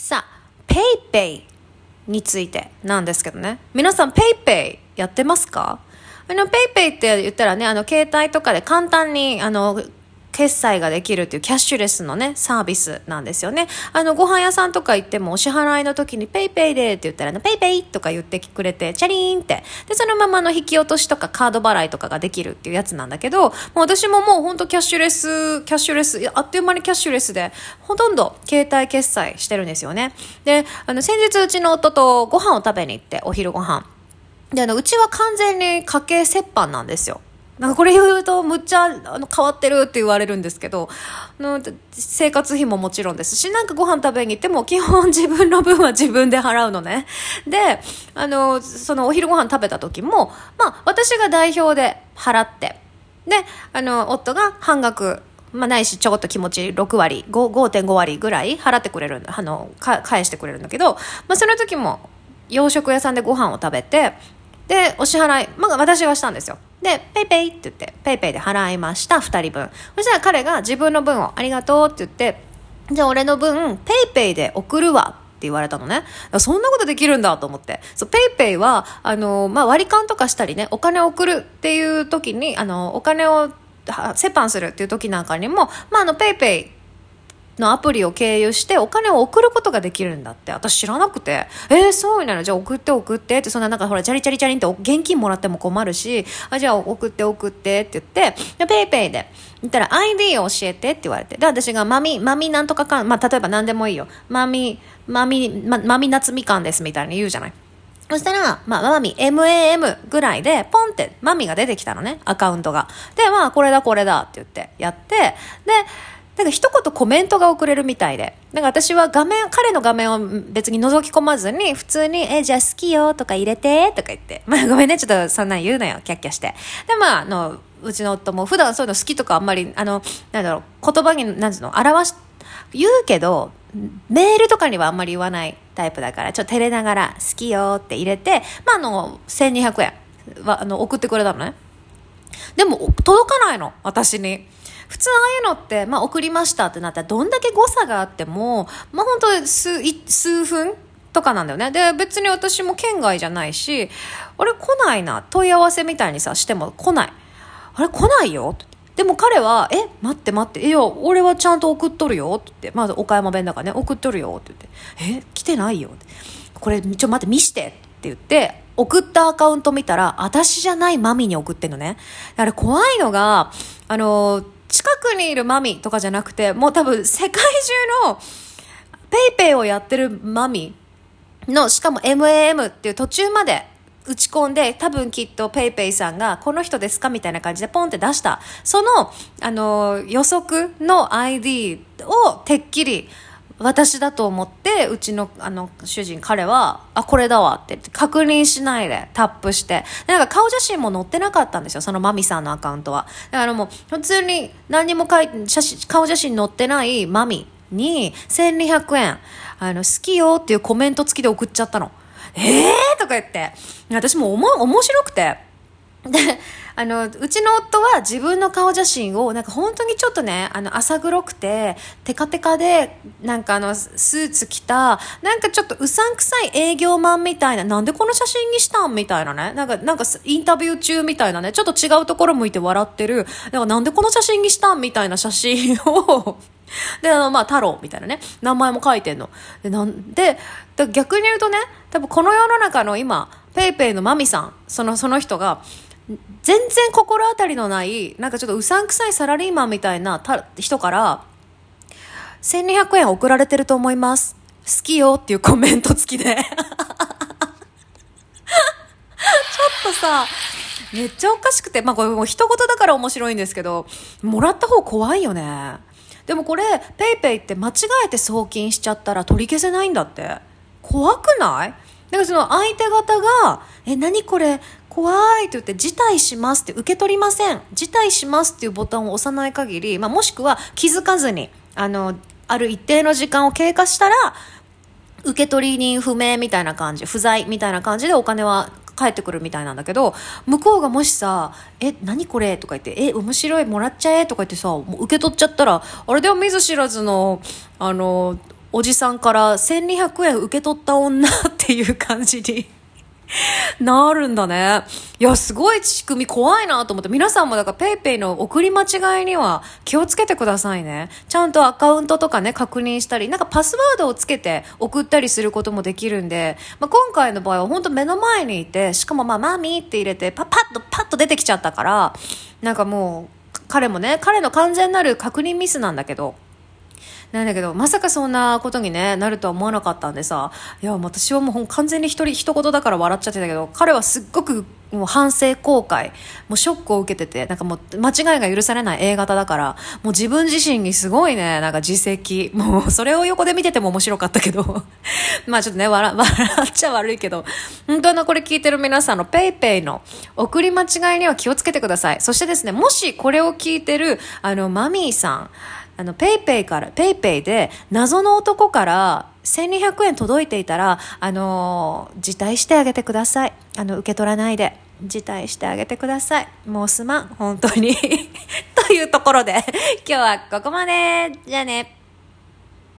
さあ、ペイペイについてなんですけどね。皆さんペイペイやってますか？あの、ペイペイって言ったらね、あの、携帯とかで簡単に、あの、決済ができるっていうキャッシュレスのね、サービスなんですよね。あの、ご飯屋さんとか行ってもお支払いの時にペイペイでって言ったらね、ペイペイとか言ってくれて、チャリーンって。で、そのままの引き落としとかカード払いとかができるっていうやつなんだけど、もう私ももうほんとキャッシュレス、キャッシュレス、あっという間にキャッシュレスで、ほとんど携帯決済してるんですよね。で、あの、先日うちの夫とご飯を食べに行って、お昼ご飯。で、あの、うちは完全に家計折半なんですよ。なんかこれ言うとむっちゃあの変わってるって言われるんですけどの生活費ももちろんですしなんかご飯食べに行っても基本自分の分は自分で払うのね。であのそのお昼ご飯食べた時もまあ私が代表で払ってであの夫が半額まあ、ないしちょこっと気持ち6割5.5割ぐらい払ってくれるあの返してくれるんだけど、まあ、その時も洋食屋さんでご飯を食べてでお支払い、まあ、私がしたんですよで、ペイペイって言って、ペイペイで払いました、2人分。そしたら彼が自分の分をありがとうって言って、じゃあ俺の分、ペイペイで送るわって言われたのね。そんなことできるんだと思って。そう、ペイペイは、あの、まあ、割り勘とかしたりね、お金を送るっていう時に、あの、お金を折半するっていう時なんかにも、まあ、あの、ペイペイのアプリを経由してお金を送ることができるんだって。私知らなくて。えー、そうなの？じゃあ送って送ってって。そんななんかほらチャリチャリチャリンって現金もらっても困るし。あじゃあ送って送ってって言って。でペイペイで。言ったら ID を教えてって言われて。で私がマミマミなんとかかんまあ例えば何でもいいよ。マミマミま、マミ夏みかんですみたいに言うじゃない。そしたら、まあ、マミ、MAM ぐらいで、ポンって、マミが出てきたのね、アカウントが。で、まあ、これだ、これだって言って、やって、で、なんか一言コメントが送れるみたいで。なんか私は画面、彼の画面を別に覗き込まずに、普通に、え、じゃあ好きよとか入れてとか言って。まあごめんね、ちょっとそんなん言うなよ、キャッキャして。で、まあ、あの、うちの夫も普段そういうの好きとかあんまり、あの、なんだろう、言葉に、なんつうの、表し、言うけど、メールとかにはあんまり言わないタイプだから、ちょっと照れながら、好きよって入れて、まあ、あの、1200円は、あの、送ってくれたのね。でも、届かないの、私に。普通ああいうのって、まあ、送りましたってなったらどんだけ誤差があっても、まあ、本当数数分とかなんだよね。で、別に私も県外じゃないし、あれ来ないな。問い合わせみたいにさ、しても来ない。あれ来ないよ？でも彼は、え、待って待って、いや、俺はちゃんと送っとるよって言って、まず岡山弁だからね、送っとるよって言って、え、来てないよ。これ、ちょ、待って、見してって言って、送ったアカウント見たら、私じゃないマミに送ってんのね。だから怖いのが、あのー近くにいるマミとかじゃなくて、もう多分世界中のペイペイをやってるマミの、しかも MAM っていう途中まで打ち込んで、多分きっと paypay さんが、この人ですかみたいな感じでポンって出した。その、あの、予測の ID をてっきり、私だと思ってうちのあの主人彼はあこれだわって確認しないでタップして。なんか顔写真も載ってなかったんですよそのマミさんのアカウントは。だからもう普通に何にも書いて写真顔写真載ってないマミに1200円あの好きよっていうコメント付きで送っちゃったの。ええー、とか言って。私もおも面白くて。であの、うちの夫は自分の顔写真を、なんか本当にちょっとね、あの、浅黒くて、テカテカで、なんかあの、スーツ着た、なんかちょっとうさんくさい営業マンみたいな、なんでこの写真にしたんみたいなね。なんか、なんかインタビュー中みたいなね、ちょっと違うところ向いて笑ってる、なんかなんでこの写真にしたんみたいな写真を で、あの、まあ、太郎みたいなね、名前も書いてんの。で、なんで、逆に言うとね、多分この世の中の今、ペイペイのマミさん、その、その人が、全然心当たりのない、なんかちょっとうさんくさいサラリーマンみたいな人から、1200円送られてると思います。好きよっていうコメント付きで。ちょっとさ、めっちゃおかしくて、まあこれもう一言だから面白いんですけど、もらった方怖いよね。でもこれ、ペイペイって間違えて送金しちゃったら取り消せないんだって。怖くない？だからその相手方が、え、何これ、怖いって言って、辞退しますって受け取りません。辞退しますっていうボタンを押さない限り、まあ、もしくは気づかずに、あの、ある一定の時間を経過したら、受取人不明みたいな感じ、不在みたいな感じでお金は返ってくるみたいなんだけど、向こうがもしさ、え、何これとか言って、え、面白い、もらっちゃえとか言ってさ、もう受け取っちゃったら、あれでも見ず知らずの、あの、おじさんから1200円受け取った女っていう感じに なるんだね。いや、すごい仕組み怖いなと思って、皆さんもだから PayPay の送り間違いには気をつけてくださいね。ちゃんとアカウントとかね、確認したり、なんかパスワードをつけて送ったりすることもできるんで、まあ、今回の場合は本当目の前にいて、しかもまあ、マミーって入れて、パパッとパッと出てきちゃったから、なんかもう、彼もね、彼の完全なる確認ミスなんだけど、なんだけど、まさかそんなことにね、なるとは思わなかったんでさ、いや、私はもう完全に一人一言だから笑っちゃってたけど、彼はすっごくもう反省後悔、もうショックを受けてて、なんかもう間違いが許されない A 型だから、もう自分自身にすごいね、なんか自責。もうそれを横で見てても面白かったけど、まあちょっとね、笑、笑っちゃ悪いけど、本当のこれ聞いてる皆さんの PayPay の送り間違いには気をつけてください。そしてですね、もしこれを聞いてる、あの、マミーさん、あの、ペイペイから、ペイペイで、謎の男から1200円届いていたら、あのー、辞退してあげてください。あの、受け取らないで。辞退してあげてください。もうすまん、本当に。というところで、今日はここまで。じゃあね。